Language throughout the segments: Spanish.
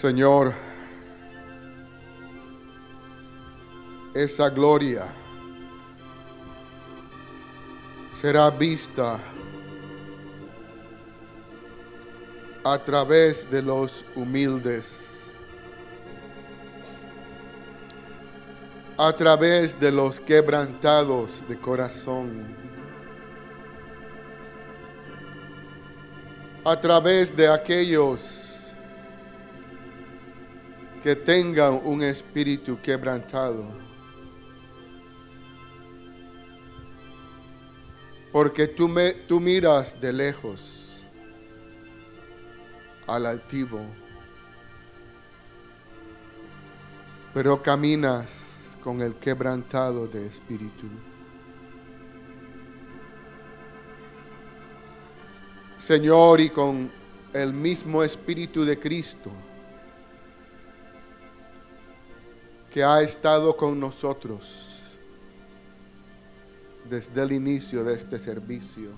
Señor, esa gloria será vista a través de los humildes, a través de los quebrantados de corazón, a través de aquellos que tengan un espíritu quebrantado. Porque tú, me, tú miras de lejos al altivo, pero caminas con el quebrantado de espíritu. Señor, y con el mismo espíritu de Cristo, que ha estado con nosotros desde el inicio de este servicio.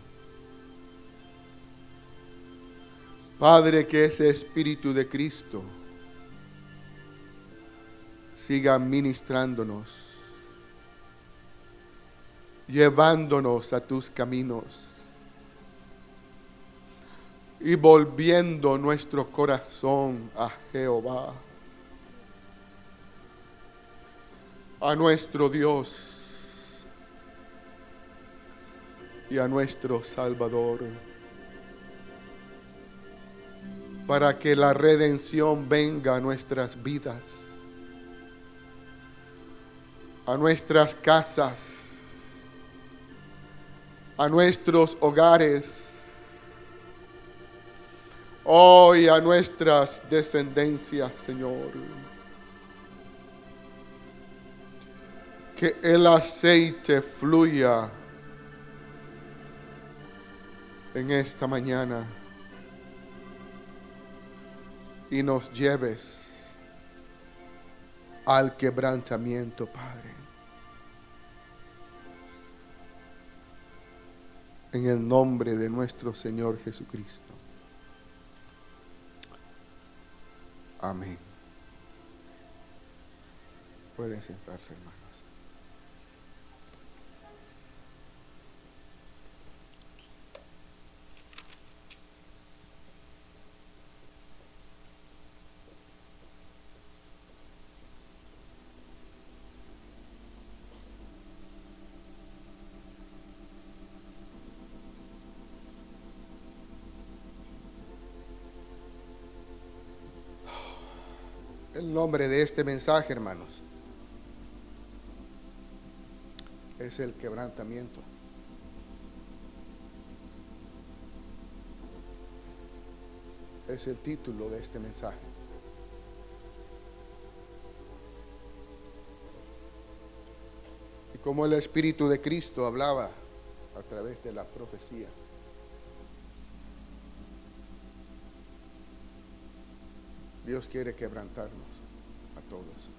Padre, que ese Espíritu de Cristo siga ministrándonos, llevándonos a tus caminos y volviendo nuestro corazón a Jehová. A nuestro Dios y a nuestro Salvador, para que la redención venga a nuestras vidas, a nuestras casas, a nuestros hogares, hoy a nuestras descendencias, Señor. Que el aceite fluya en esta mañana y nos lleves al quebrantamiento, Padre. En el nombre de nuestro Señor Jesucristo. Amén. Pueden sentarse, hermano. el nombre de este mensaje, hermanos, es el quebrantamiento. Es el título de este mensaje. Y como el Espíritu de Cristo hablaba a través de la profecía. Dios quiere quebrantarnos todos.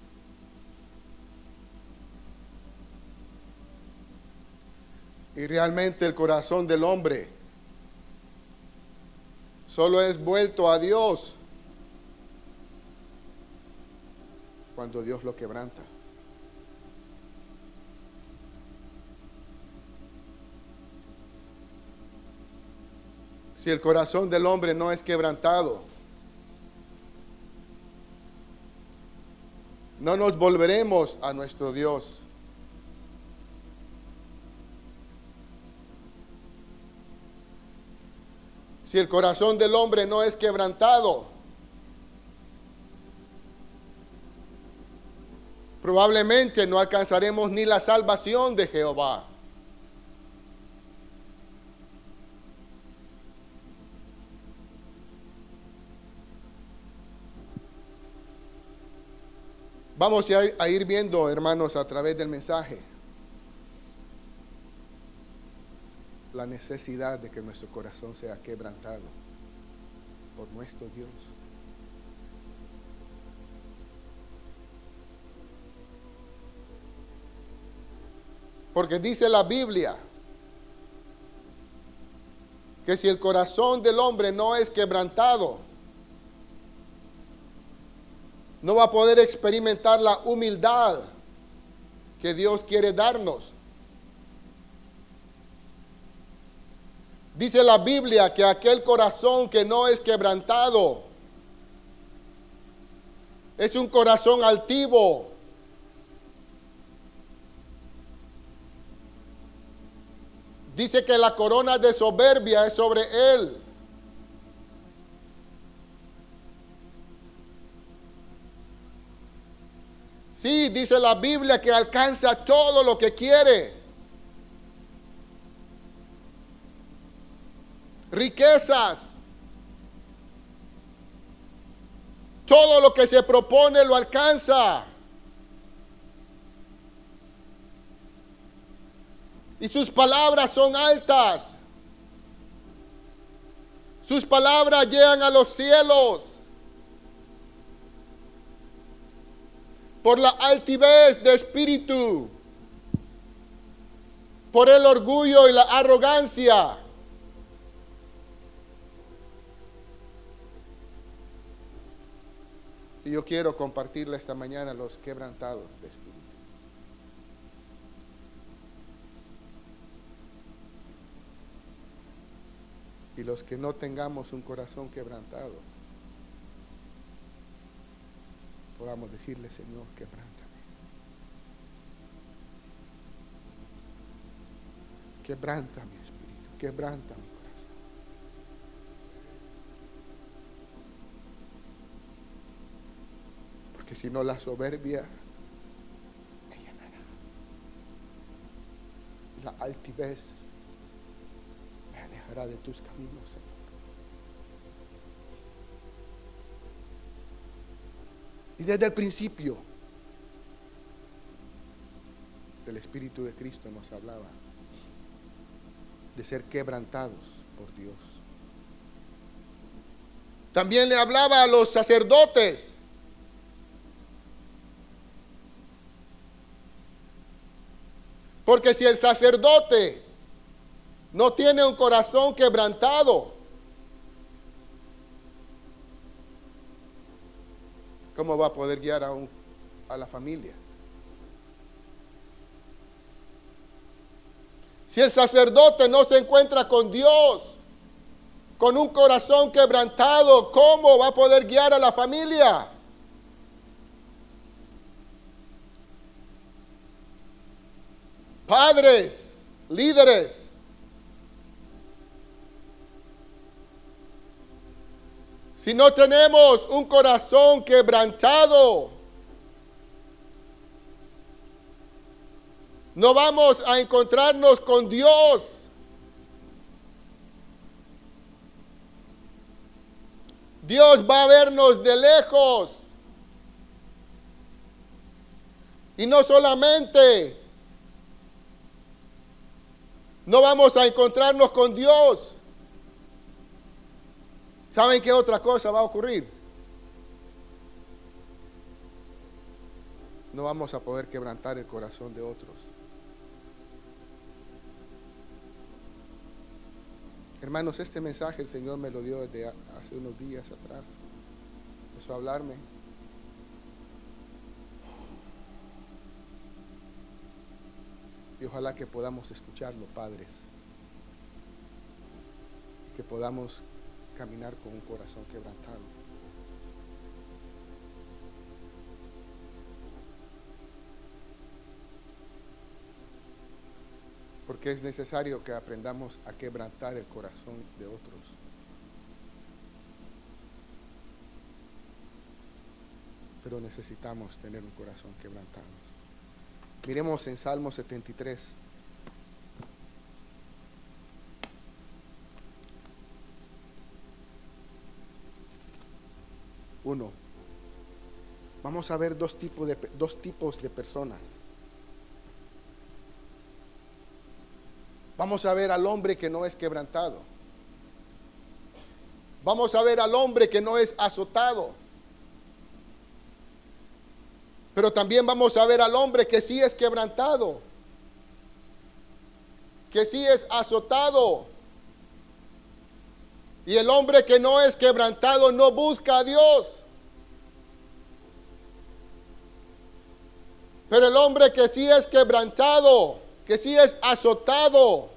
Y realmente el corazón del hombre solo es vuelto a Dios cuando Dios lo quebranta. Si el corazón del hombre no es quebrantado, no nos volveremos a nuestro Dios. Si el corazón del hombre no es quebrantado, probablemente no alcanzaremos ni la salvación de Jehová. Vamos a ir viendo, hermanos, a través del mensaje, la necesidad de que nuestro corazón sea quebrantado por nuestro Dios. Porque dice la Biblia que si el corazón del hombre no es quebrantado, no va a poder experimentar la humildad que Dios quiere darnos. Dice la Biblia que aquel corazón que no es quebrantado es un corazón altivo. Dice que la corona de soberbia es sobre él. Sí, dice la Biblia que alcanza todo lo que quiere. Riquezas. Todo lo que se propone lo alcanza. Y sus palabras son altas. Sus palabras llegan a los cielos. Por la altivez de espíritu, por el orgullo y la arrogancia. Y yo quiero compartirle esta mañana los quebrantados de espíritu. Y los que no tengamos un corazón quebrantado podamos decirle, Señor, quebrántame. Quebranta mi espíritu, quebranta mi corazón. Porque si no, la soberbia me llenará. La altivez me alejará de tus caminos, Señor. Y desde el principio, el Espíritu de Cristo nos hablaba de ser quebrantados por Dios. También le hablaba a los sacerdotes. Porque si el sacerdote no tiene un corazón quebrantado, ¿Cómo va a poder guiar a, a la familia? Si el sacerdote no se encuentra con Dios, con un corazón quebrantado, ¿cómo va a poder guiar a la familia? Padres, líderes, si no tenemos un corazón quebrantado, no vamos a encontrarnos con Dios. Dios va a vernos de lejos. Y no solamente no vamos a encontrarnos con Dios, ¿Saben qué otra cosa va a ocurrir? No vamos a poder quebrantar el corazón de otros. Hermanos, este mensaje el Señor me lo dio desde hace unos días atrás. Empezó a hablarme. Y ojalá que podamos escucharlo, padres. Que podamos caminar con un corazón quebrantado. Porque es necesario que aprendamos a quebrantar el corazón de otros. Pero necesitamos tener un corazón quebrantado. Miremos en Salmo 73. Vamos a ver dos tipos de, dos tipos de personas. Vamos a ver al hombre que no es quebrantado. Vamos a ver al hombre que no es azotado. Pero también vamos a ver al hombre que sí es quebrantado. Que sí es azotado. Y el hombre que no es quebrantado no busca a Dios. Pero el hombre que sí es quebrantado, que sí es azotado,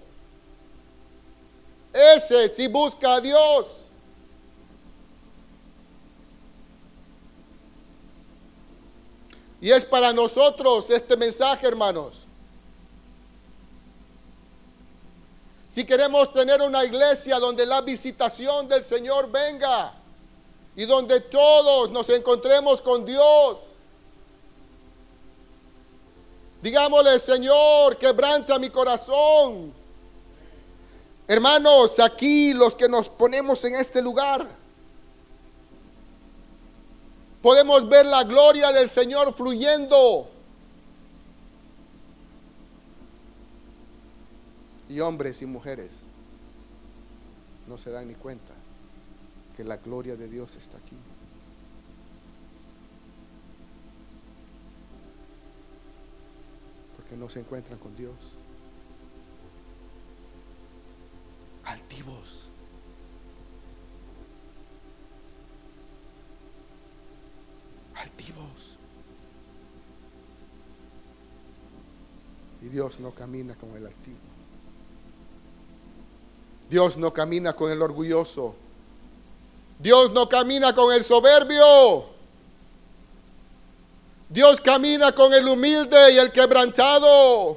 ese sí busca a Dios. Y es para nosotros este mensaje, hermanos. Si queremos tener una iglesia donde la visitación del Señor venga y donde todos nos encontremos con Dios, digámosle, Señor, quebranta mi corazón. Hermanos, aquí los que nos ponemos en este lugar, podemos ver la gloria del Señor fluyendo y hombres y mujeres no se dan ni cuenta que la gloria de Dios está aquí. No se encuentran con Dios. Altivos. Altivos. Y Dios no camina como el altivo. Dios no camina con el orgulloso. Dios no camina con el soberbio. Dios camina con el humilde y el quebrantado.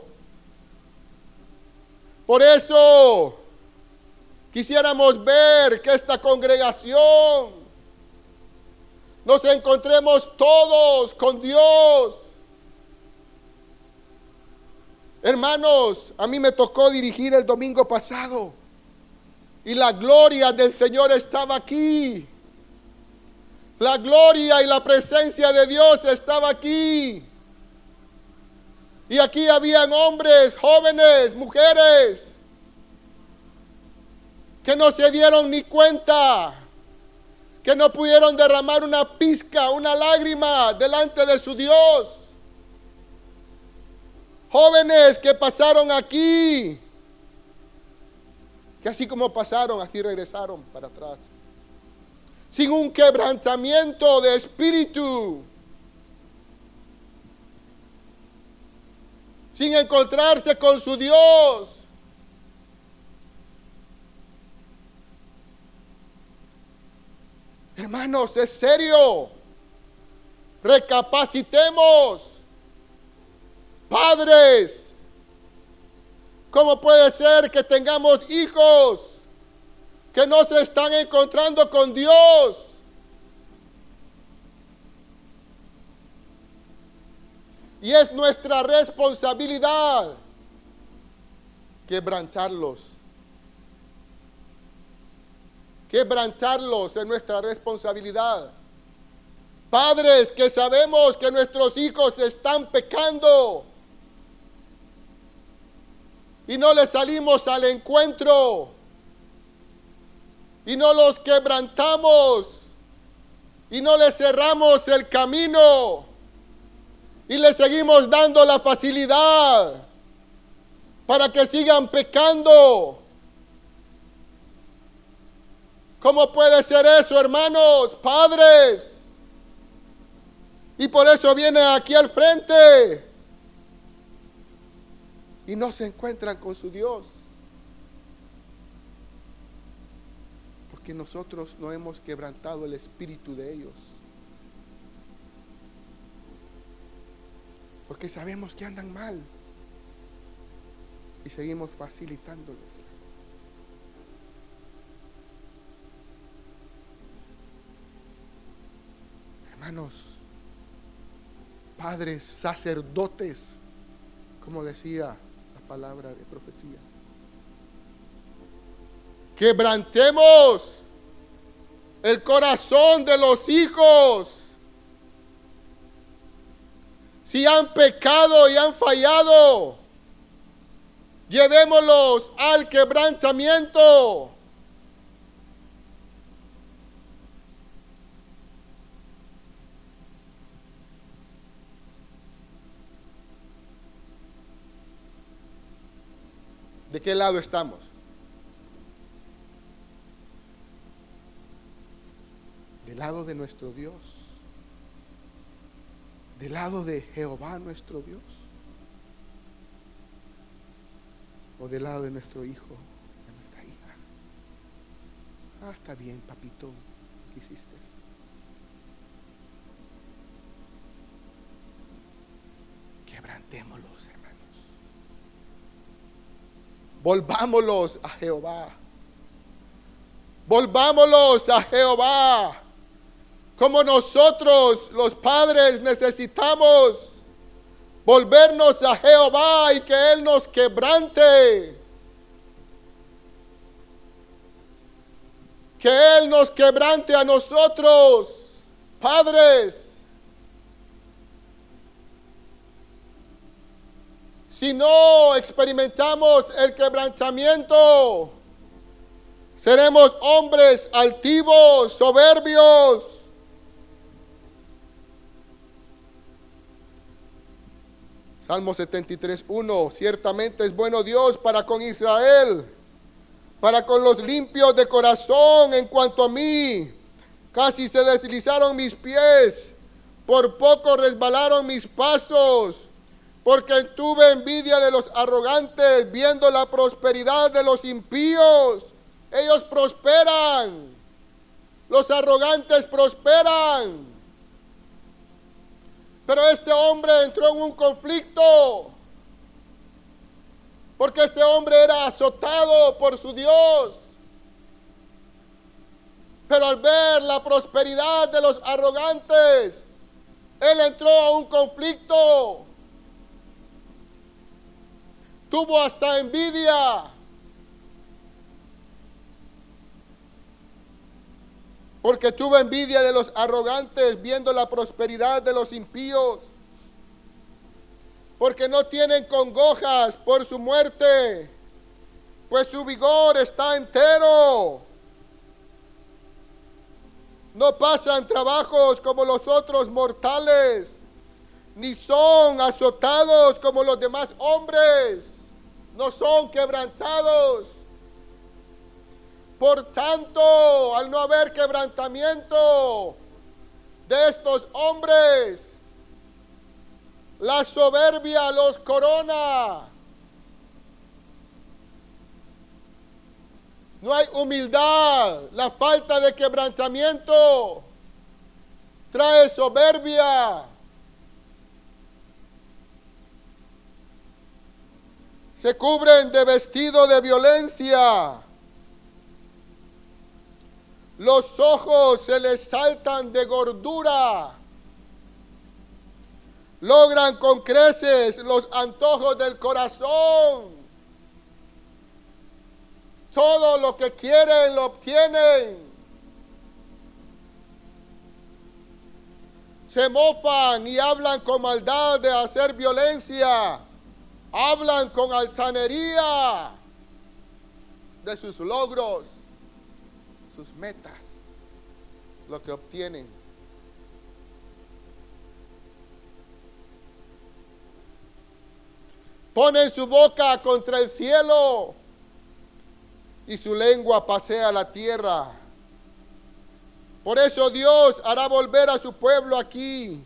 Por eso quisiéramos ver que esta congregación nos encontremos todos con Dios. Hermanos, a mí me tocó dirigir el domingo pasado. Y la gloria del Señor estaba aquí. La gloria y la presencia de Dios estaba aquí. Y aquí habían hombres, jóvenes, mujeres, que no se dieron ni cuenta, que no pudieron derramar una pizca, una lágrima delante de su Dios. Jóvenes que pasaron aquí que así como pasaron, así regresaron para atrás. Sin un quebrantamiento de espíritu. Sin encontrarse con su Dios. Hermanos, es serio. Recapacitemos. Padres, ¿Cómo puede ser que tengamos hijos que no se están encontrando con Dios? Y es nuestra responsabilidad quebrantarlos. Quebrantarlos es nuestra responsabilidad. Padres que sabemos que nuestros hijos están pecando y no le salimos al encuentro y no los quebrantamos y no le cerramos el camino y le seguimos dando la facilidad para que sigan pecando. ¿Cómo puede ser eso, hermanos, padres? Y por eso viene aquí al frente y no se encuentran con su Dios. Porque nosotros no hemos quebrantado el espíritu de ellos. Porque sabemos que andan mal y seguimos facilitándoles. Hermanos, padres, sacerdotes, como decía palabra de profecía. Quebrantemos el corazón de los hijos. Si han pecado y han fallado, llevémoslos al quebrantamiento. ¿De qué lado estamos? Del lado de nuestro Dios. del lado de Jehová nuestro Dios o del lado de nuestro hijo, de nuestra hija. Ah, está bien, papito, ¿qué hiciste? Quebrantémoslos, hermanos. Volvámoslos a Jehová. Volvámoslos a Jehová. Como nosotros, los padres, necesitamos volvernos a Jehová y que Él nos quebrante. Que Él nos quebrante a nosotros, padres. Si no experimentamos el quebrantamiento, seremos hombres altivos, soberbios. Salmo 73, 1. Ciertamente es bueno Dios para con Israel, para con los limpios de corazón en cuanto a mí. Casi se deslizaron mis pies, por poco resbalaron mis pasos porque tuve envidia de los arrogantes, viendo la prosperidad de los impíos. Ellos prosperan. Los arrogantes prosperan. Pero este hombre entró en un conflicto. Porque este hombre era azotado por su Dios. Pero al ver la prosperidad de los arrogantes, él entró a un conflicto tuvo hasta envidia. Porque tuvo envidia de los arrogantes viendo la prosperidad de los impíos. Porque no tienen congojas por su muerte, pues su vigor está entero. No pasan trabajos como los otros mortales, ni son azotados como los demás hombres no son quebrantados. Por tanto, al no haber quebrantamiento de estos hombres, la soberbia los corona. No hay humildad, la falta de quebrantamiento trae soberbia. se cubren de vestido de violencia. Los ojos se les saltan de gordura. Logran con creces los antojos del corazón. Todo lo que quieren lo obtienen. Se mofan y hablan con maldad de hacer violencia hablan con altanería de sus logros, sus metas, lo que obtienen. Ponen su boca contra el cielo y su lengua pasea la tierra. Por eso Dios hará volver a su pueblo aquí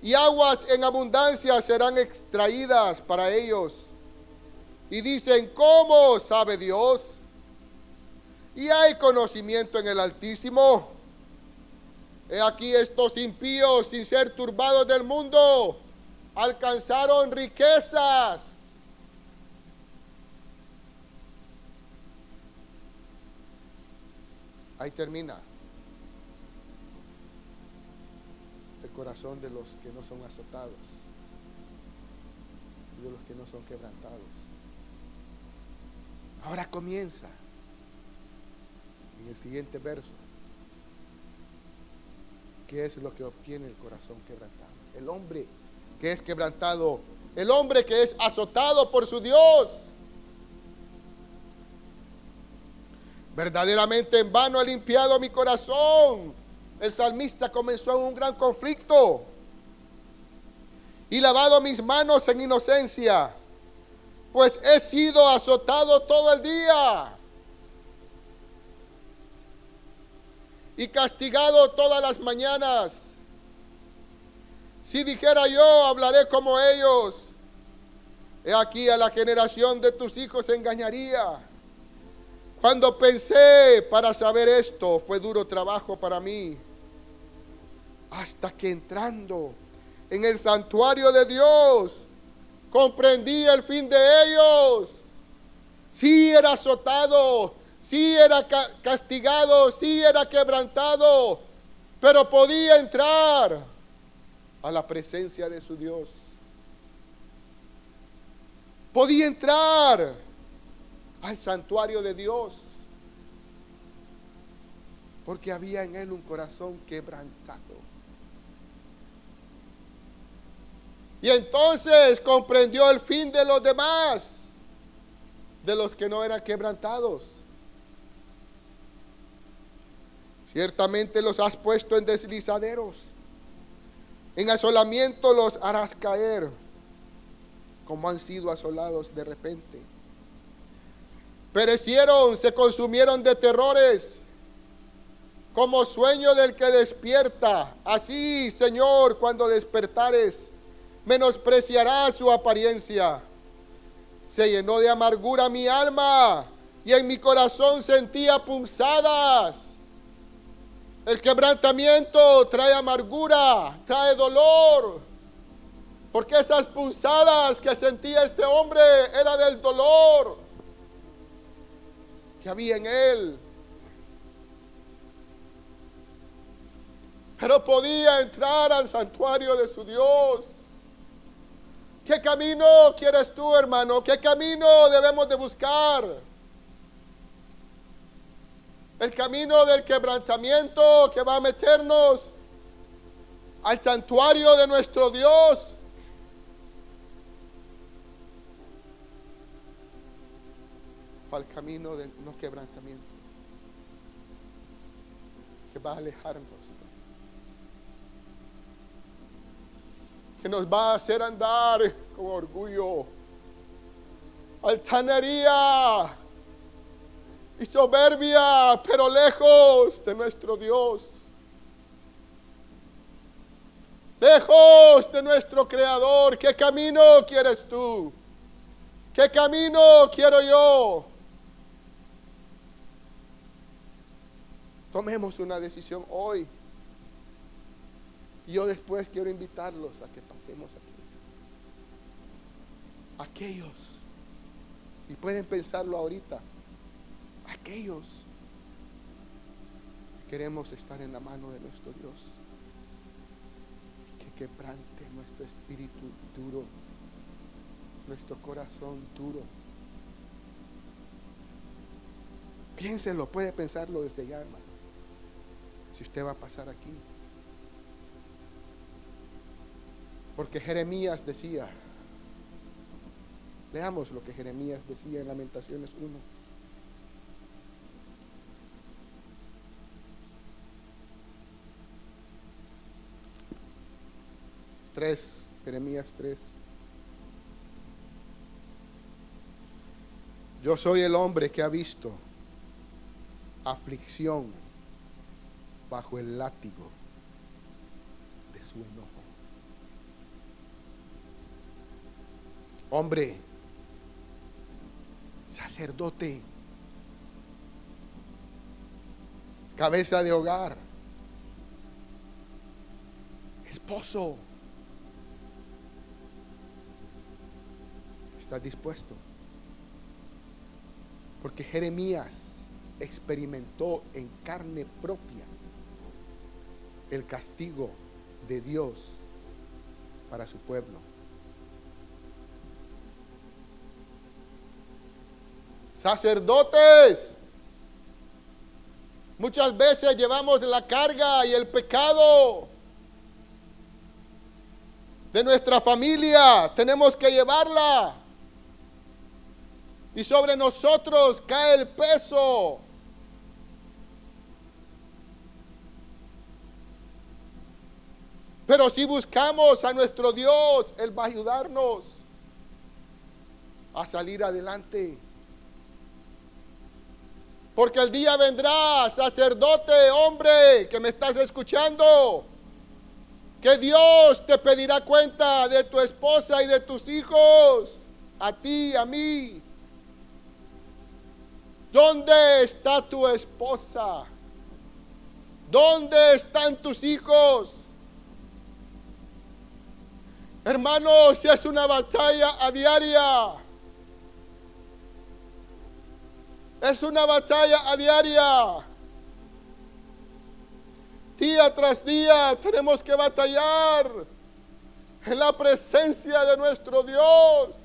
y aguas en abundancia serán extraídas para ellos. Y dicen, ¿cómo sabe Dios? Y hay conocimiento en el Altísimo. He aquí estos impíos, sin ser turbados del mundo, alcanzaron riquezas. Ahí termina. corazón de los que no son azotados y de los que no son quebrantados. Ahora comienza en el siguiente verso. ¿Qué es lo que obtiene el corazón quebrantado? El hombre que es quebrantado, el hombre que es azotado por su Dios. Verdaderamente en vano ha limpiado mi corazón el salmista comenzó en un gran conflicto. Y lavado mis manos en inocencia, pues he sido azotado todo el día. Y castigado todas las mañanas. Si dijera yo, hablaré como ellos. He aquí a la generación de tus hijos engañaría. Cuando pensé para saber esto, fue duro trabajo para mí. Hasta que entrando en el santuario de Dios, comprendí el fin de ellos. Sí era azotado, sí era castigado, sí era quebrantado, pero podía entrar a la presencia de su Dios. Podía entrar al santuario de Dios. Porque había en él un corazón quebrantado. Y entonces comprendió el fin de los demás, de los que no eran quebrantados. Ciertamente los has puesto en deslizaderos, en asolamiento los harás caer, como han sido asolados de repente. Perecieron, se consumieron de terrores, como sueño del que despierta. Así, Señor, cuando despertares, menospreciará su apariencia. Se llenó de amargura mi alma y en mi corazón sentía punzadas. El quebrantamiento trae amargura, trae dolor. Porque esas punzadas que sentía este hombre era del dolor que había en él. Pero podía entrar al santuario de su Dios. ¿Qué camino quieres tú, hermano? ¿Qué camino debemos de buscar? El camino del quebrantamiento que va a meternos al santuario de nuestro Dios. Al camino del no quebrantamiento que va a alejarnos. Que nos va a hacer andar con orgullo, altanería y soberbia, pero lejos de nuestro Dios. Lejos de nuestro Creador. ¿Qué camino quieres tú? ¿Qué camino quiero yo? Tomemos una decisión hoy. Yo después quiero invitarlos a que pasemos aquí. Aquellos, y pueden pensarlo ahorita, aquellos que queremos estar en la mano de nuestro Dios, que quebrante nuestro espíritu duro, nuestro corazón duro. Piénselo, puede pensarlo desde ya, hermano. Si usted va a pasar aquí. Porque Jeremías decía, leamos lo que Jeremías decía en Lamentaciones 1. Tres, Jeremías 3. Yo soy el hombre que ha visto aflicción bajo el látigo de su enojo. hombre, sacerdote, cabeza de hogar, esposo. ¿Estás dispuesto? Porque Jeremías experimentó en carne propia el castigo de Dios para su pueblo. Sacerdotes, muchas veces llevamos la carga y el pecado de nuestra familia. Tenemos que llevarla. Y sobre nosotros cae el peso. Pero si buscamos a nuestro Dios, Él va a ayudarnos a salir adelante. Porque el día vendrá, sacerdote, hombre, que me estás escuchando, que Dios te pedirá cuenta de tu esposa y de tus hijos, a ti, a mí. ¿Dónde está tu esposa? ¿Dónde están tus hijos? Hermanos, es una batalla a diaria. Es una batalla a diaria. Día tras día tenemos que batallar en la presencia de nuestro Dios.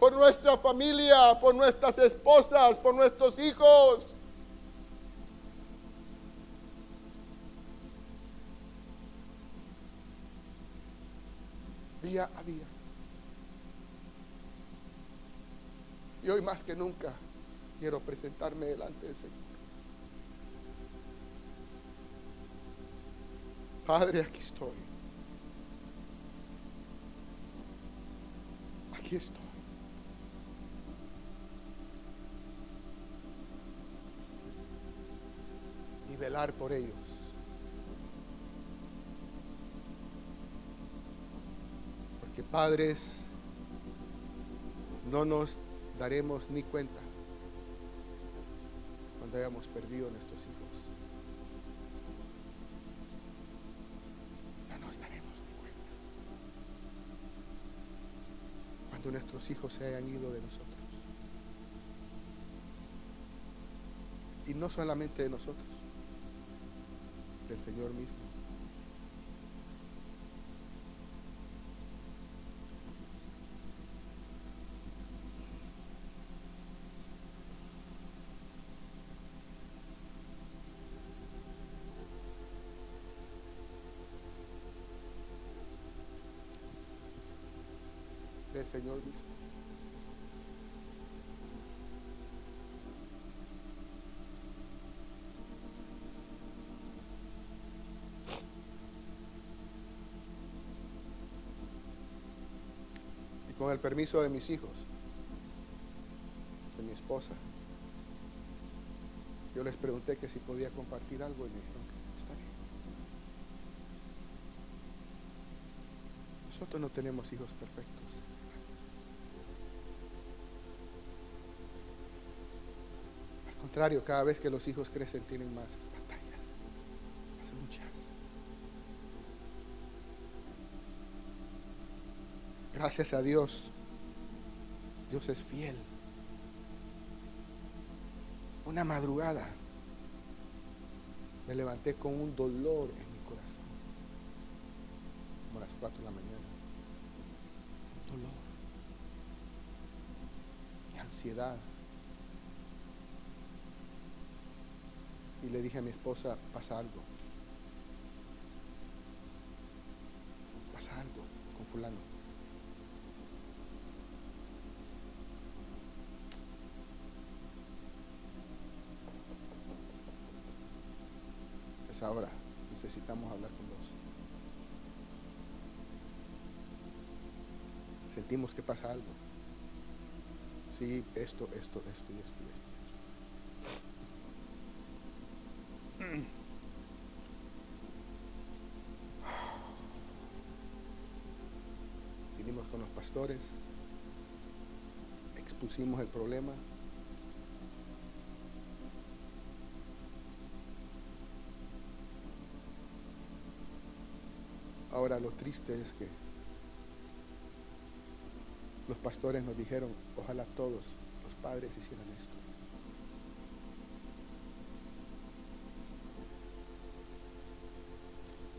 Por nuestra familia, por nuestras esposas, por nuestros hijos. Día a día. Y hoy más que nunca quiero presentarme delante del Señor. Padre, aquí estoy. Aquí estoy. Y velar por ellos. Porque padres, no nos daremos ni cuenta cuando hayamos perdido a nuestros hijos. cuando nuestros hijos se hayan ido de nosotros. Y no solamente de nosotros, del Señor mismo. Señor mismo. Con el permiso de mis hijos, de mi esposa, yo les pregunté que si podía compartir algo y me dijeron que está bien. Nosotros no tenemos hijos perfectos. contrario, cada vez que los hijos crecen tienen más batallas, Gracias a Dios, Dios es fiel. Una madrugada me levanté con un dolor en mi corazón, como a las 4 de la mañana. Un dolor, y ansiedad. y le dije a mi esposa, pasa algo. Pasa algo con fulano. Ahora, necesitamos hablar con vos. Sentimos que pasa algo. Sí, esto, esto, esto y esto y esto. Vinimos con los pastores, expusimos el problema. Lo triste es que los pastores nos dijeron, ojalá todos los padres hicieran esto.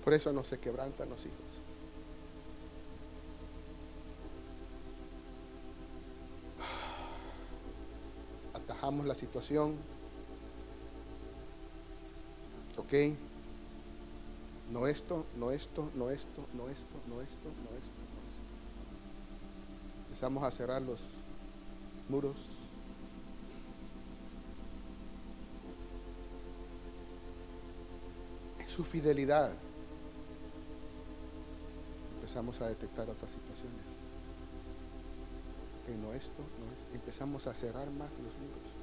Por eso no se quebrantan los hijos. Atajamos la situación. ¿Ok? No esto, no esto, no esto, no esto, no esto, no esto, no esto. Empezamos a cerrar los muros. En su fidelidad empezamos a detectar otras situaciones. Que no esto, no es. Empezamos a cerrar más los muros.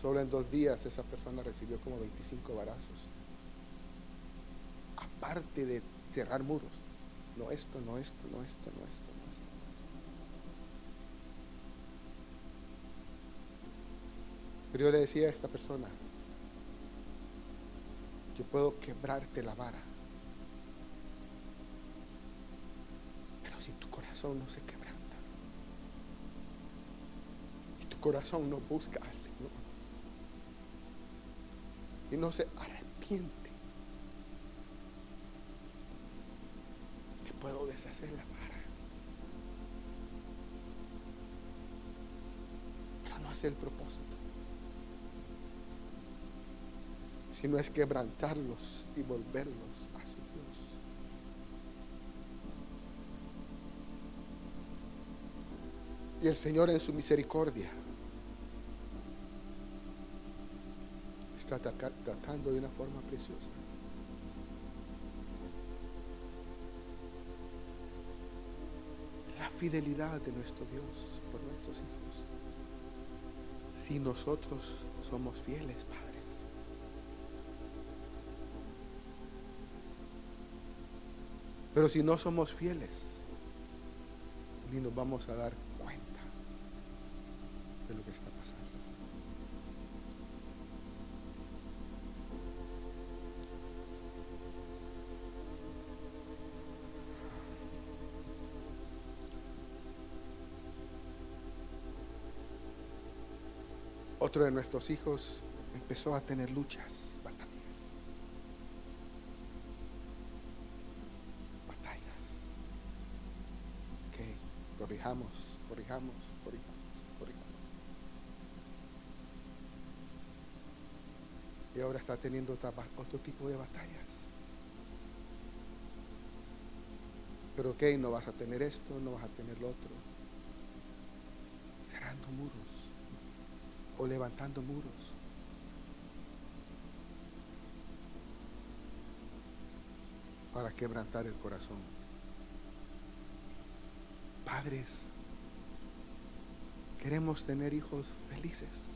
Solo en dos días esa persona recibió como 25 barazos. Aparte de cerrar muros. No esto, no esto, no esto, no esto, no esto. Pero yo le decía a esta persona, yo puedo quebrarte la vara. Pero si tu corazón no se quebranta y tu corazón no busca y no se arrepiente, te puedo deshacer la vara. Pero no hace el propósito. sino es quebrantarlos y volverlos a su Dios. Y el Señor en su misericordia está tratando de una forma preciosa. La fidelidad de nuestro Dios por nuestros hijos. Si nosotros somos fieles, Padre. Pero si no somos fieles, ni nos vamos a dar Otro de nuestros hijos empezó a tener luchas. corrijamos, corrijamos, corrijamos, corrijamos. Y ahora está teniendo otro tipo de batallas. Pero ok, no vas a tener esto, no vas a tener lo otro. Cerrando muros o levantando muros. Para quebrantar el corazón. Padres, queremos tener hijos felices.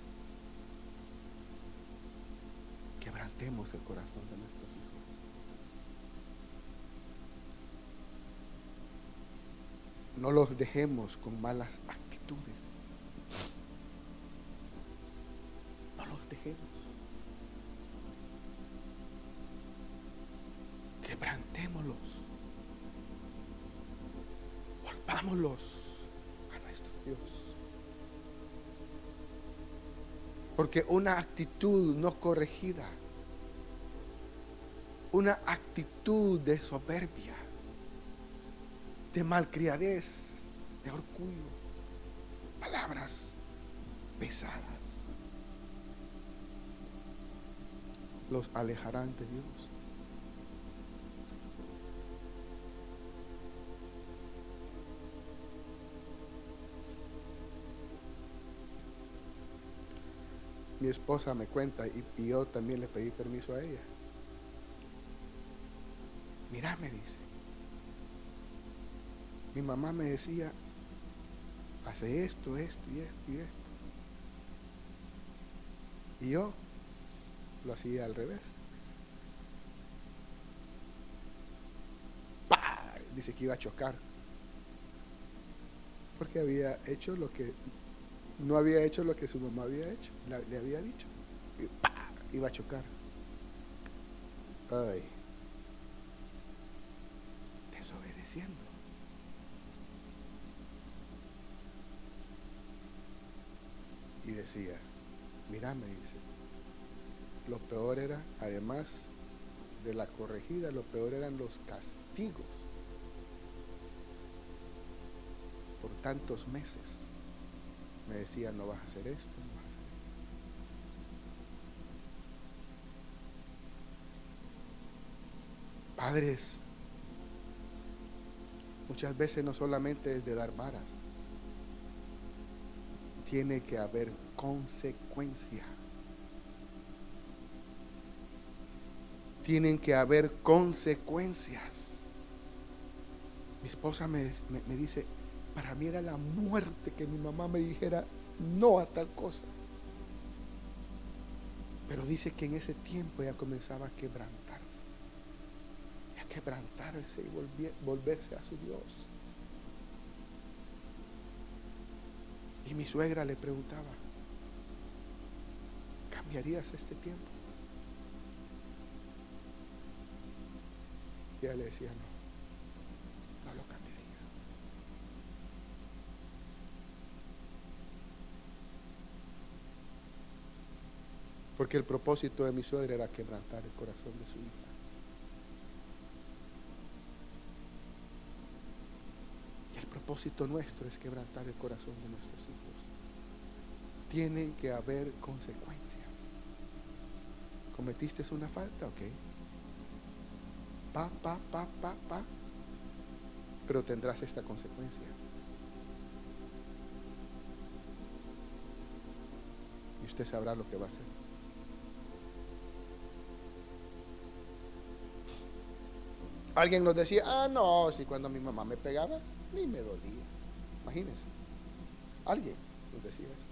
Quebrantemos el corazón de nuestros hijos. No los dejemos con malas actitudes. Quebrantémoslos. Vámonos a nuestro Dios. Porque una actitud no corregida, una actitud de soberbia, de malcriadez, de orgullo, palabras pesadas, los alejarán de Dios. mi esposa me cuenta y, yo también le pedí permiso a ella. Mira, me dice, mi mamá me decía, hace esto, esto y esto y esto. Y yo lo hacía al revés. Dice que iba a chocar. Porque había hecho lo que no había hecho lo que su mamá había hecho, le había dicho. Y iba a chocar. Ay. Desobedeciendo. Y decía, mira, me dice, lo peor era, además de la corregida, lo peor eran los castigos por tantos meses me decía, no vas a hacer esto, no vas a hacer esto. Padres, muchas veces no solamente es de dar varas, tiene que haber consecuencia. Tienen que haber consecuencias. Mi esposa me, me dice, para mí era la muerte que mi mamá me dijera no a tal cosa. Pero dice que en ese tiempo ella comenzaba a quebrantarse. A quebrantarse y volverse a su Dios. Y mi suegra le preguntaba, ¿cambiarías este tiempo? Y ella le decía, no, no lo cambiaría. Porque el propósito de mi suegra era quebrantar el corazón de su hija. Y el propósito nuestro es quebrantar el corazón de nuestros hijos. Tienen que haber consecuencias. ¿Cometiste una falta? Ok pa, pa, pa, pa, pa, pero tendrás esta consecuencia. Y usted sabrá lo que va a hacer. Alguien nos decía, ah, no, si cuando mi mamá me pegaba, ni me dolía. Imagínense. Alguien nos decía eso.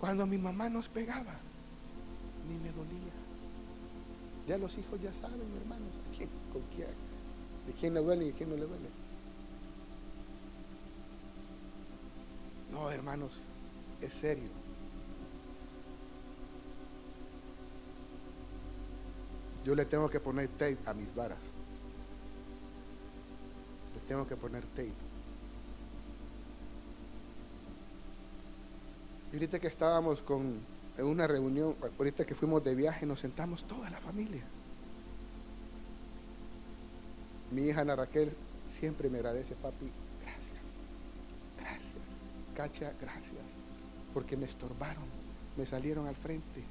Cuando mi mamá nos pegaba, ni me dolía. Ya los hijos ya saben, hermanos, a quién, con quién, de quién le duele y de quién no le duele. No, hermanos, es serio. Yo le tengo que poner tape a mis varas. Le tengo que poner tape. Y ahorita que estábamos con en una reunión, ahorita que fuimos de viaje, nos sentamos toda la familia. Mi hija Ana Raquel siempre me agradece, papi, gracias, gracias. Cacha, gracias, porque me estorbaron, me salieron al frente.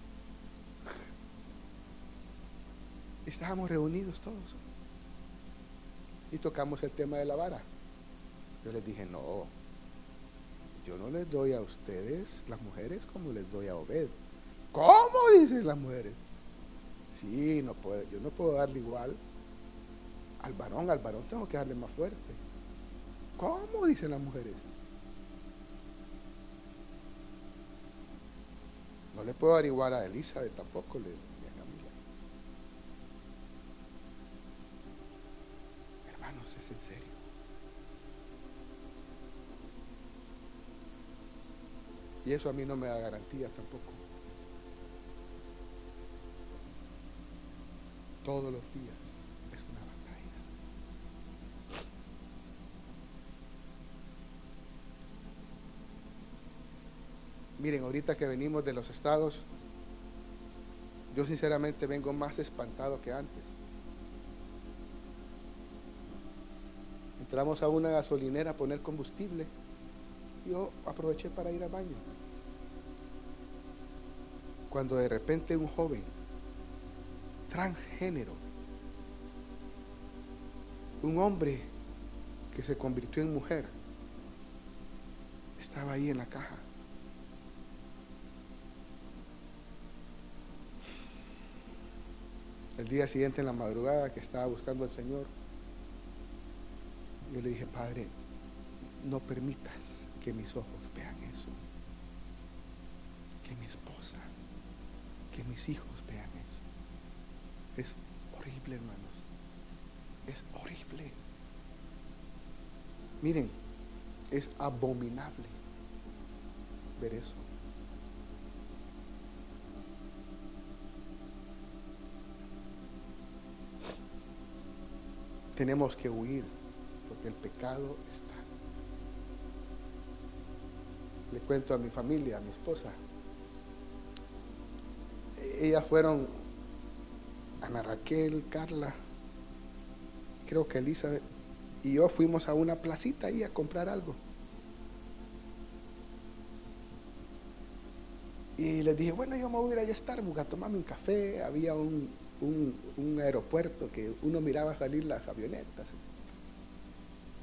Estábamos reunidos todos y tocamos el tema de la vara. Yo les dije, no, yo no les doy a ustedes, las mujeres, como les doy a Obed. ¿Cómo dicen las mujeres? Sí, no yo no puedo darle igual al varón, al varón tengo que darle más fuerte. ¿Cómo dicen las mujeres? No le puedo dar igual a Elizabeth tampoco, le a Camila. Hermanos, es en serio. Y eso a mí no me da garantía tampoco. Todos los días es una batalla. Miren, ahorita que venimos de los estados, yo sinceramente vengo más espantado que antes. Entramos a una gasolinera a poner combustible. Yo aproveché para ir al baño cuando de repente un joven transgénero, un hombre que se convirtió en mujer, estaba ahí en la caja. El día siguiente en la madrugada que estaba buscando al Señor, yo le dije, Padre, no permitas que mis ojos vean eso. Que mi esposa que mis hijos vean eso. Es horrible, hermanos. Es horrible. Miren, es abominable ver eso. Tenemos que huir porque el pecado está. Le cuento a mi familia, a mi esposa, ellas fueron Ana Raquel, Carla, creo que Elizabeth, y yo fuimos a una placita ahí a comprar algo. Y les dije, bueno, yo me voy a ir a Starbucks a tomarme un café. Había un, un, aeropuerto que uno miraba salir las avionetas.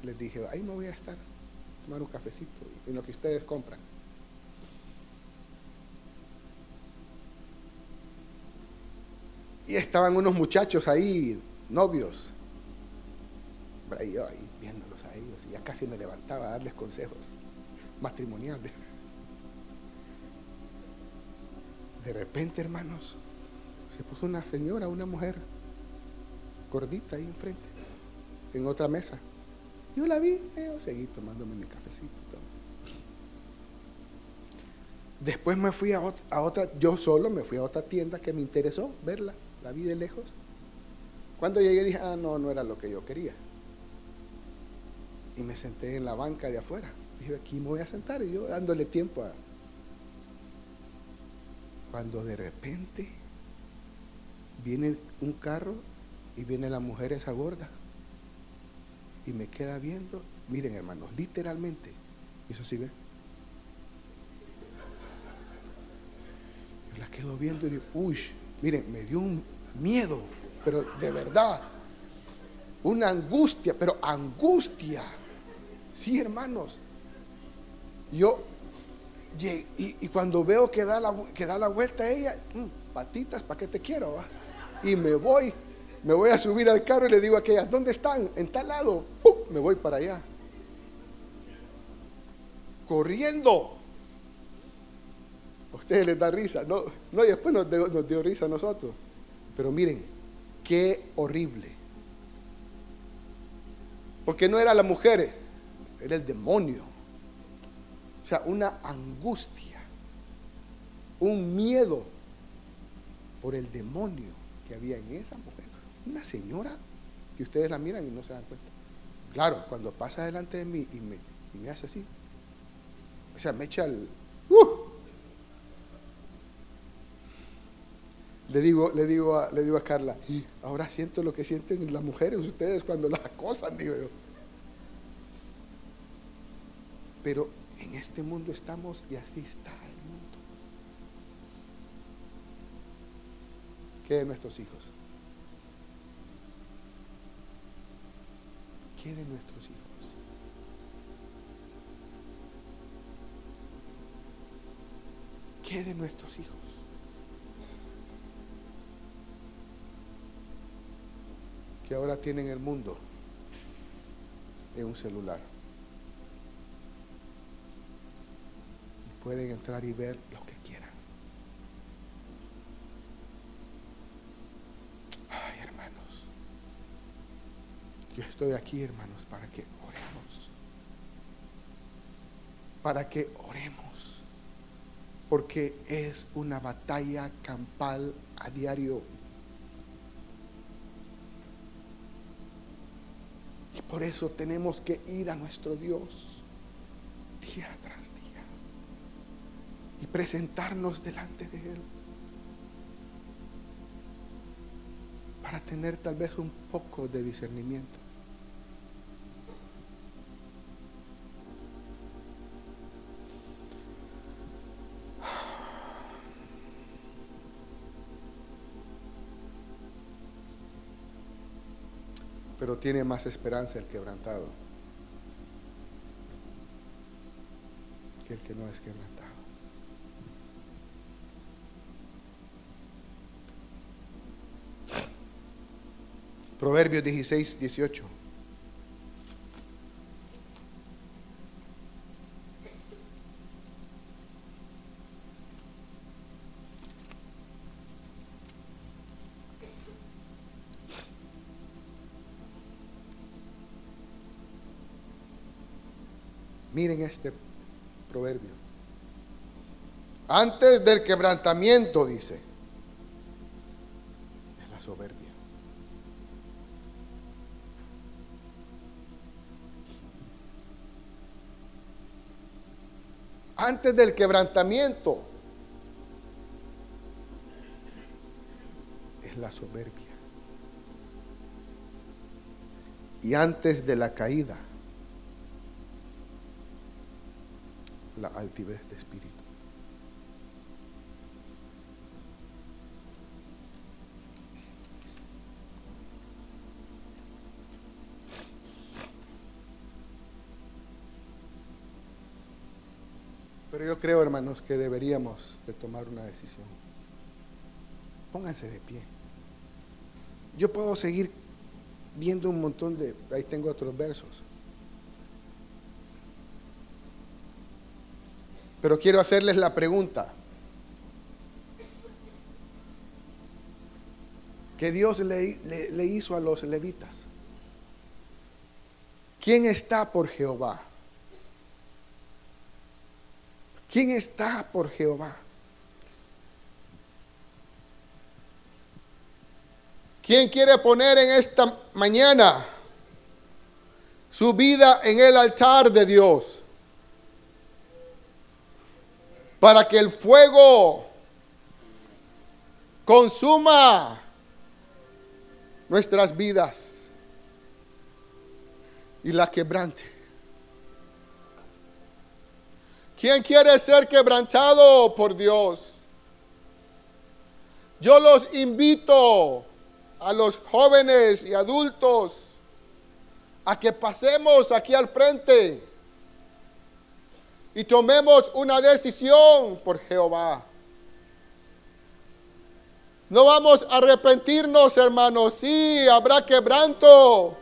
Les dije, ahí me voy a estar, tomar un cafecito en lo que ustedes compran. Y estaban unos muchachos ahí, novios. Y yo ahí viéndolos a ellos. Y ya casi me levantaba a darles consejos matrimoniales. De repente, hermanos, se puso una señora, una mujer gordita ahí enfrente, en otra mesa. Yo la vi, yo seguí tomándome mi cafecito. Después me fui a otra, yo solo me fui a otra tienda que me interesó verla, la vi de lejos. Cuando llegué dije, ah, no, no era lo que yo quería. Y me senté en la banca de afuera. Dije, aquí me voy a sentar y yo dándole tiempo a... Cuando de repente viene un carro y viene la mujer esa gorda y me queda viendo, miren hermanos, literalmente, eso sí ve. Yo la quedo viendo y digo, uy, miren, me dio un miedo, pero de verdad, una angustia, pero angustia. Sí, hermanos. Yo, y, cuando veo que da, la, que da la vuelta a ella, mm, patitas, ¿para qué te quiero? Y me voy me voy a subir al carro y le digo a aquellas, ¿dónde están? En tal lado. Me voy para allá. Corriendo. A ustedes les da risa. No, no y después nos dio, nos dio risa a nosotros. Pero miren, qué horrible. Porque no era la mujer, era el demonio. O sea, una angustia, un miedo por el demonio que había en esa mujer. Una señora que ustedes la miran y no se dan cuenta. Claro, cuando pasa delante de mí y me, hace así, o sea, me echa el... ¡uh! Le digo, le, digo a, le digo a Carla, ahora siento lo que sienten las mujeres ustedes cuando las acosan, digo yo. Pero en este mundo estamos y así está el mundo. ¿Qué de nuestros hijos? ¿Qué de nuestros hijos? ¿Qué de nuestros hijos? Que ahora tienen el mundo en un celular. Y pueden entrar y ver lo que Yo estoy aquí, hermanos, para que oremos. Para que oremos. Porque es una batalla campal a diario. Y por eso tenemos que ir a nuestro Dios día tras día y presentarnos delante de Él. Para tener tal vez un poco de discernimiento. Pero tiene más esperanza el quebrantado que el que no es quebrantado. Proverbios 16, 18. Miren este proverbio. Antes del quebrantamiento, dice, es la soberbia. Antes del quebrantamiento es la soberbia. Y antes de la caída altivez de espíritu. Pero yo creo, hermanos, que deberíamos de tomar una decisión. Pónganse de pie. Yo puedo seguir viendo un montón de, ahí tengo otros versos. Pero quiero hacerles la pregunta. que Dios le, le hizo a los levitas. ¿Quién está por Jehová? ¿Quién está por Jehová? ¿Quién quiere poner en esta mañana su vida en el altar de Dios? Para que el fuego consuma nuestras vidas y la quebrante. ¿Quién quiere ser quebrantado por Dios? Yo los invito a los jóvenes y adultos a que pasemos aquí al frente y tomemos una decisión por Jehová. No vamos a arrepentirnos, hermanos. Sí, habrá quebranto.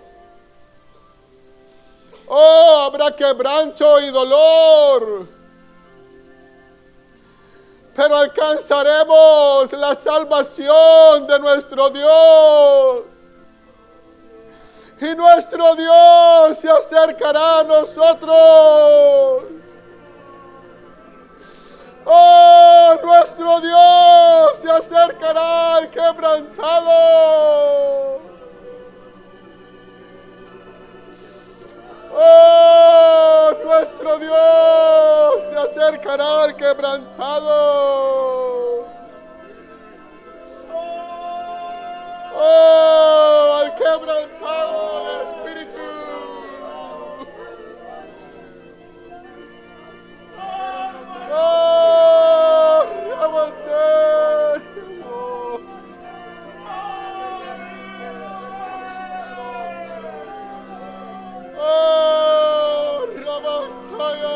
Oh, habrá quebranto y dolor. Pero alcanzaremos la salvación de nuestro Dios. Y nuestro Dios se acercará a nosotros. Oh, nuestro Dios se acercará al quebrantado. Oh, nuestro Dios se acercará al quebrantado. Oh, al quebrantado del Espíritu. Oh, Rabané, oh. Oh, Rabasaya,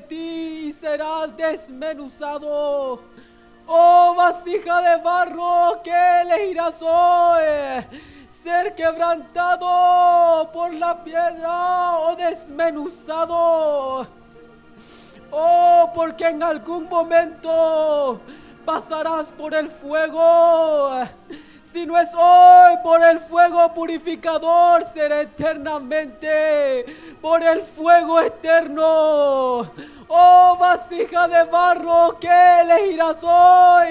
ti y serás desmenuzado? Oh vasija de barro, ¿qué elegirás hoy? ¿Ser quebrantado por la piedra o desmenuzado? Oh, porque en algún momento pasarás por el fuego. Si no es hoy por el fuego purificador, será eternamente por el fuego eterno. Oh, vasija de barro, ¿qué elegirás hoy?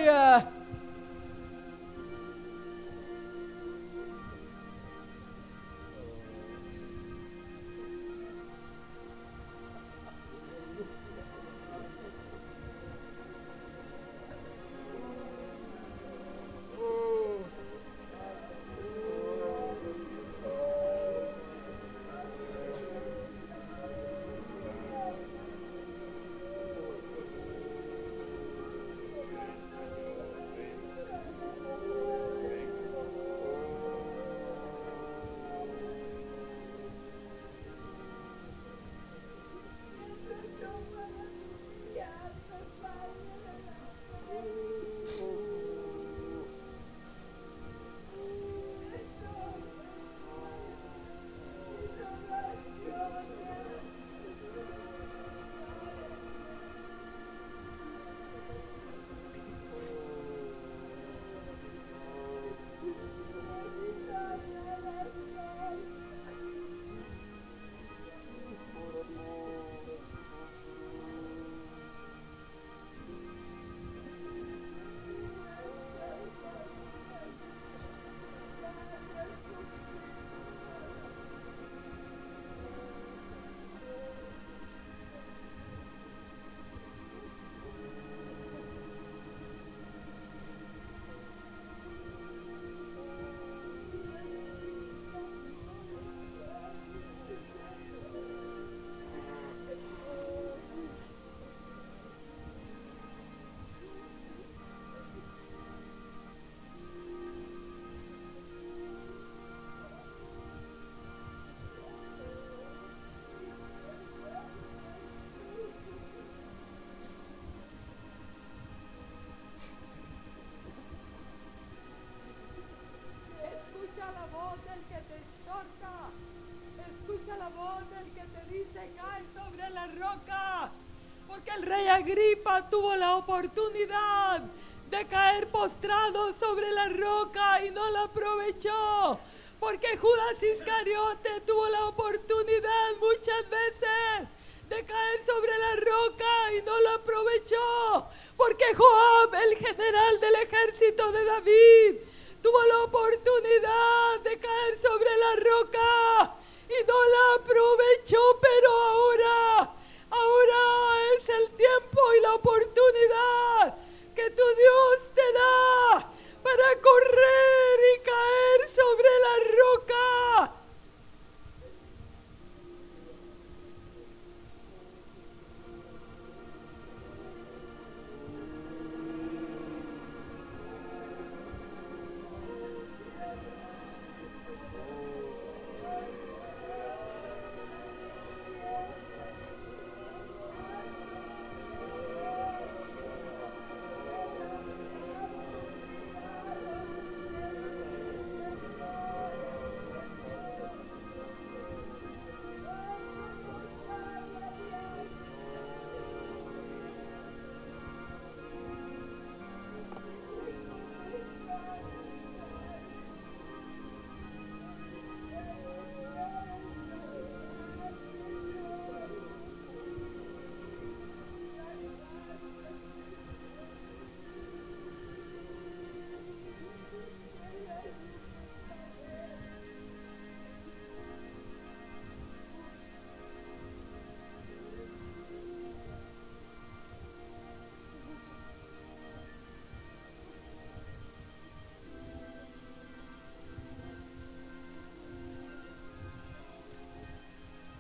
Tuvo la oportunidad de caer postrado sobre la roca y no la aprovechó. Porque Judas Iscariote tuvo la oportunidad muchas veces de caer sobre la roca y no la aprovechó. Porque Joab, el general del ejército de David,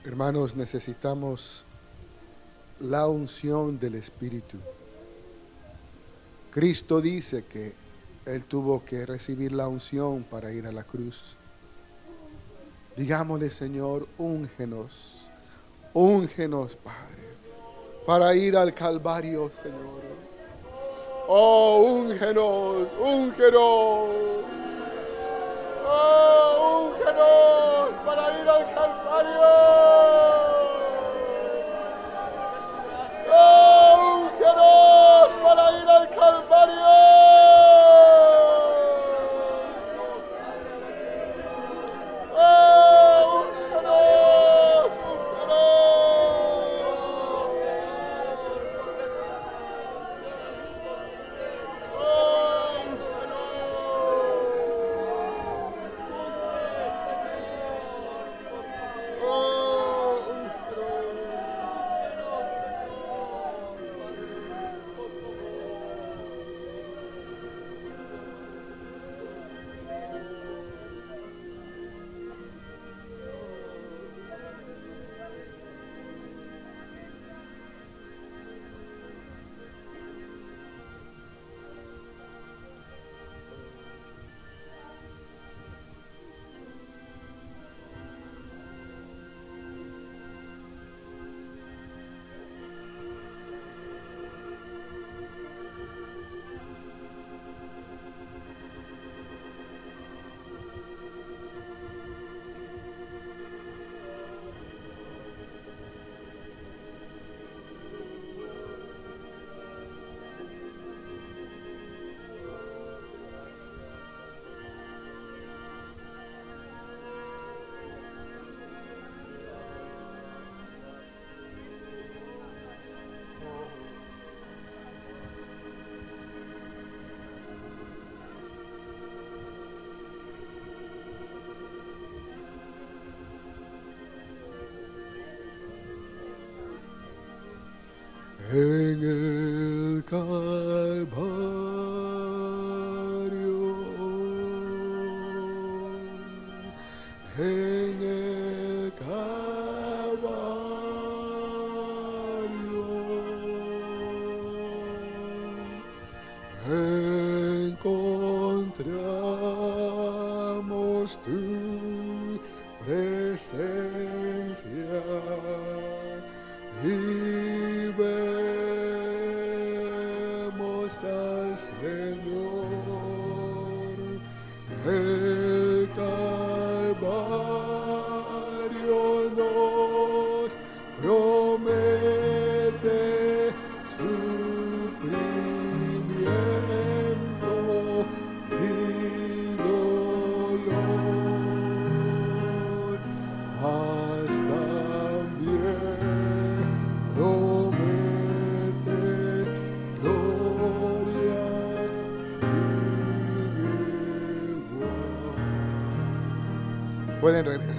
Hermanos, necesitamos la unción del Espíritu. Cristo dice que Él tuvo que recibir la unción para ir a la cruz. Digámosle, Señor, úngenos, úngenos, Padre, para ir al Calvario, Señor. Oh, úngenos, úngenos.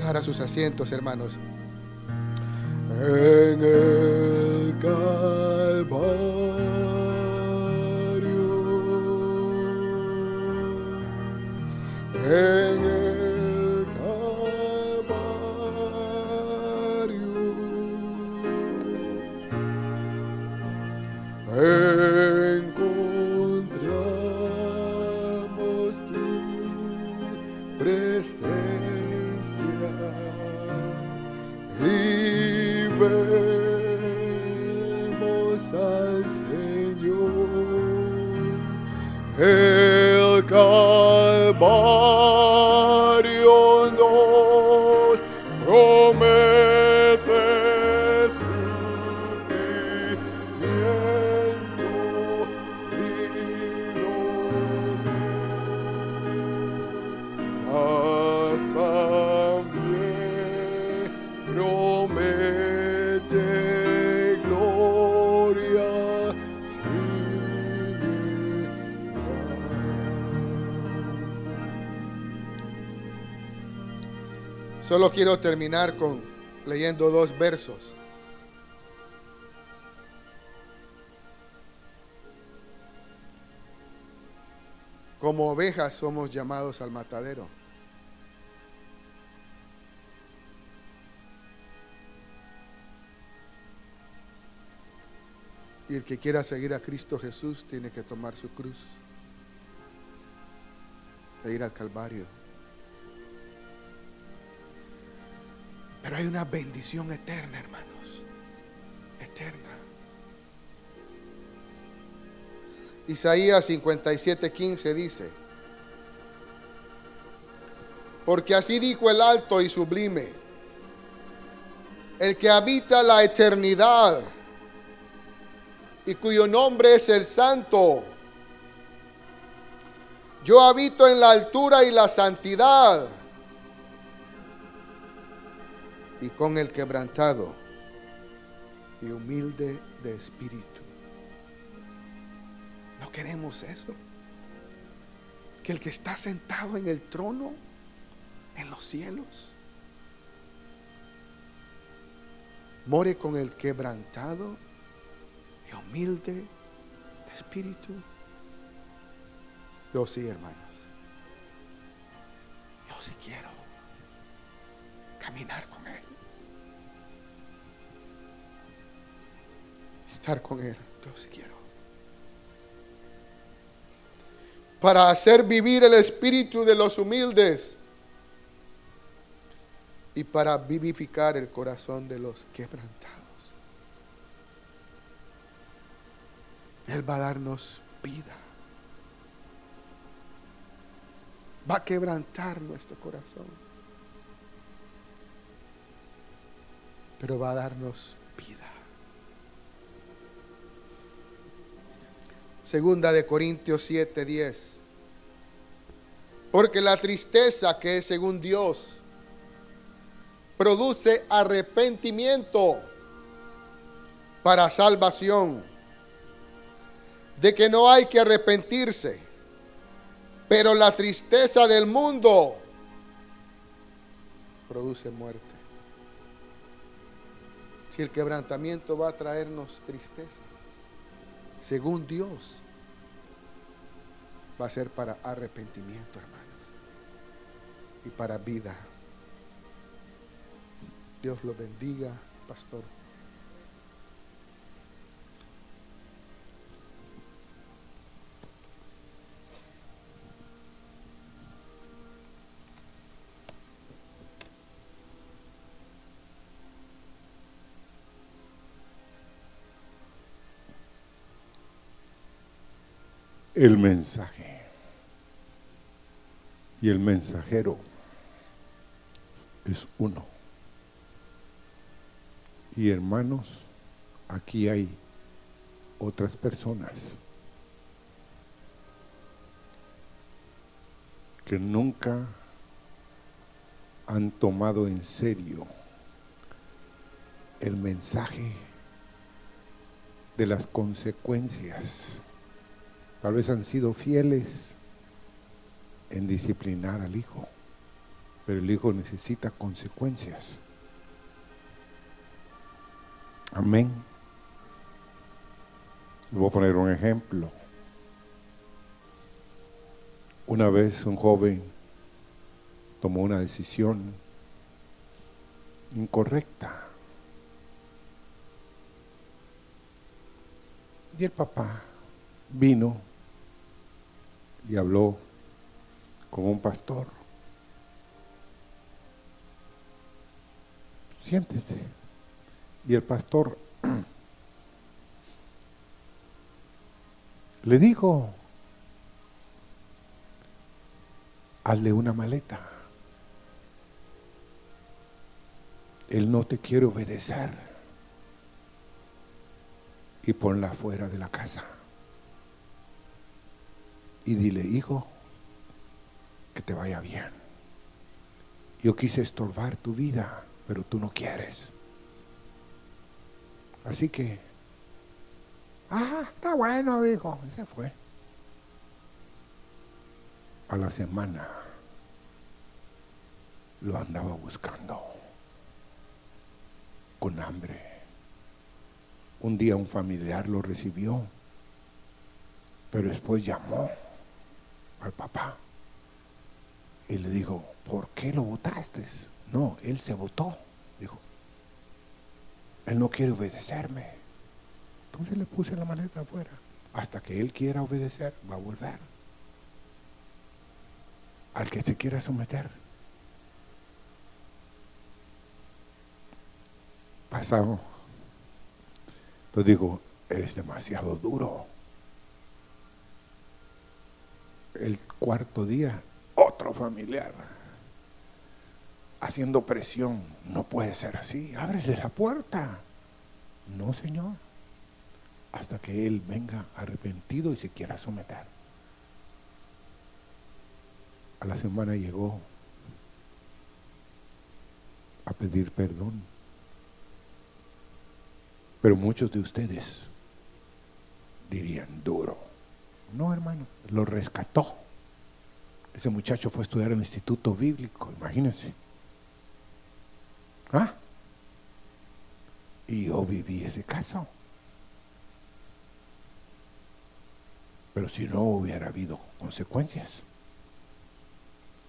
A sus asientos, hermanos. En el Calvario. Quiero terminar con leyendo dos versos. Como ovejas somos llamados al matadero. Y el que quiera seguir a Cristo Jesús tiene que tomar su cruz e ir al Calvario. Pero hay una bendición eterna, hermanos. Eterna. Isaías 57:15 dice, porque así dijo el alto y sublime, el que habita la eternidad y cuyo nombre es el santo. Yo habito en la altura y la santidad y con el quebrantado y humilde de espíritu. No queremos eso. Que el que está sentado en el trono, en los cielos, more con el quebrantado y humilde de espíritu. Yo sí, hermanos. Yo sí quiero caminar con Él. Con Él. Yo sí quiero. Para hacer vivir el espíritu de los humildes y para vivificar el corazón de los quebrantados. Él va a darnos vida. Va a quebrantar nuestro corazón. Pero va a darnos vida. Segunda de Corintios 7, 10. Porque la tristeza que es según Dios produce arrepentimiento para salvación de que no hay que arrepentirse. Pero la tristeza del mundo produce muerte. Si el quebrantamiento va a traernos tristeza, según Dios, va a ser para arrepentimiento, hermanos, y para vida. Dios lo bendiga, pastor. El mensaje y el mensajero es uno. Y hermanos, aquí hay otras personas que nunca han tomado en serio el mensaje de las consecuencias Tal vez han sido fieles en disciplinar al hijo, Pero el hijo necesita consecuencias. Amén. voy a poner un ejemplo. Una vez un joven tomó una decisión incorrecta. Y el papá vino y habló con un pastor. Siéntese. Y el pastor le dijo, hazle una maleta. Él no te quiere obedecer. Y ponla fuera de la casa. Y dile, hijo, que te vaya bien. Yo quise estorbar tu vida, pero tú no quieres. Así que, ah, está bueno, dijo, y se fue. A la semana lo andaba buscando con hambre. Un día un familiar lo recibió, pero después llamó al papá y le dijo, ¿por qué lo votaste? No, él se votó, dijo. Él no quiere obedecerme. Entonces le puse la maleta afuera. Hasta que él quiera obedecer, va a volver. Al que se quiera someter. Pasamos. Entonces digo, eres demasiado duro. El cuarto día, otro familiar haciendo presión. No puede ser así. Ábrele la puerta. No, Señor. Hasta que Él venga arrepentido y se quiera someter. A la semana llegó a pedir perdón. Pero muchos de ustedes dirían duro. No, hermano, lo rescató. Ese muchacho fue a estudiar en el Instituto Bíblico, imagínense. ¿Ah? Y yo viví ese caso. Pero si no hubiera habido consecuencias,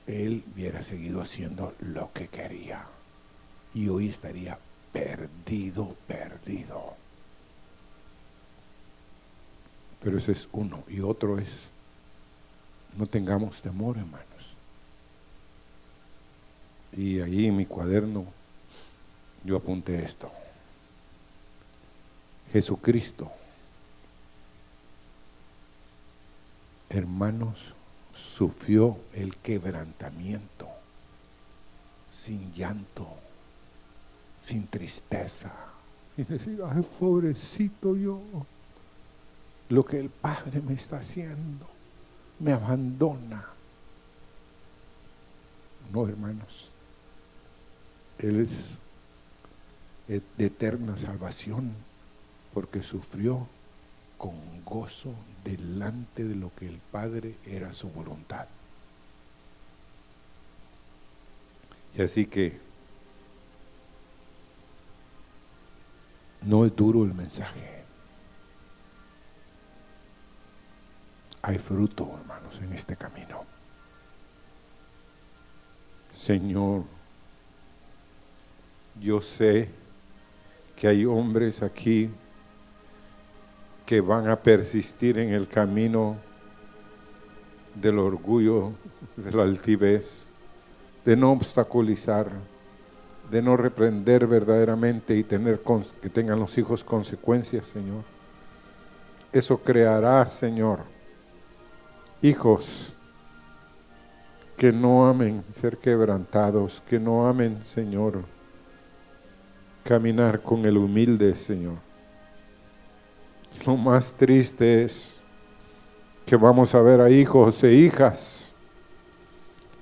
él hubiera seguido haciendo lo que quería. Y hoy estaría perdido, perdido. Pero ese es uno. Y otro es, no tengamos temor, hermanos. Y ahí en mi cuaderno yo apunté esto. Jesucristo, hermanos, sufrió el quebrantamiento sin llanto, sin tristeza. Y decir, ay, pobrecito yo, lo que el Padre me está haciendo, me abandona. No, hermanos, Él es de eterna salvación, porque sufrió con gozo delante de lo que el Padre era su voluntad. Y así que no es duro el mensaje. Hay fruto, hermanos, en este camino. Señor, yo sé que hay hombres aquí que van a persistir en el camino del orgullo, de la altivez, de no obstaculizar, de no reprender verdaderamente y tener que tengan los hijos consecuencias, Señor. Eso creará, Señor, hijos que no amen ser quebrantados, que no amen, Señor, caminar con el humilde Señor. Lo más triste es que vamos a ver a hijos e hijas,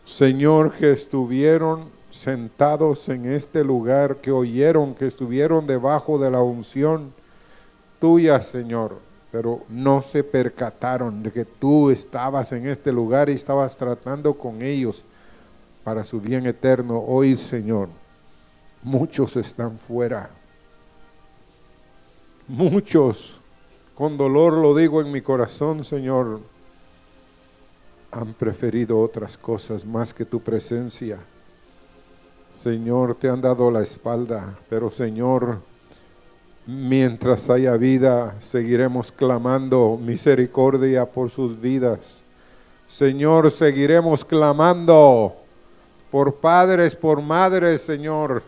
Señor, que estuvieron sentados en este lugar, que oyeron, que estuvieron debajo de la unción tuya, Señor, pero no se percataron de que tú estabas en este lugar y estabas tratando con ellos para su bien eterno. Hoy, Señor, muchos están fuera. Muchos, con dolor lo digo en mi corazón, Señor, han preferido otras cosas más que tu presencia. Señor, te han dado la espalda, pero Señor, mientras haya vida, seguiremos clamando misericordia por sus vidas. Señor, seguiremos clamando por padres, por madres, Señor,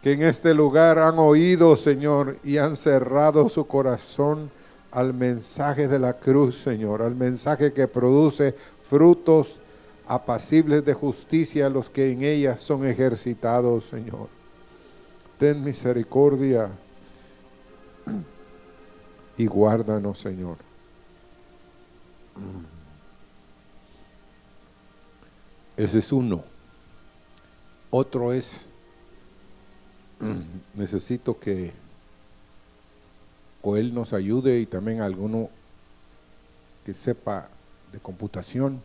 que en este lugar han oído, Señor, y han cerrado su corazón al mensaje de la cruz, Señor, al mensaje que produce frutos apacibles de justicia los que en ella son ejercitados, Señor. Ten misericordia y guárdanos, Señor. Ese es uno. Otro es, necesito que Él nos ayude y también alguno que sepa de computación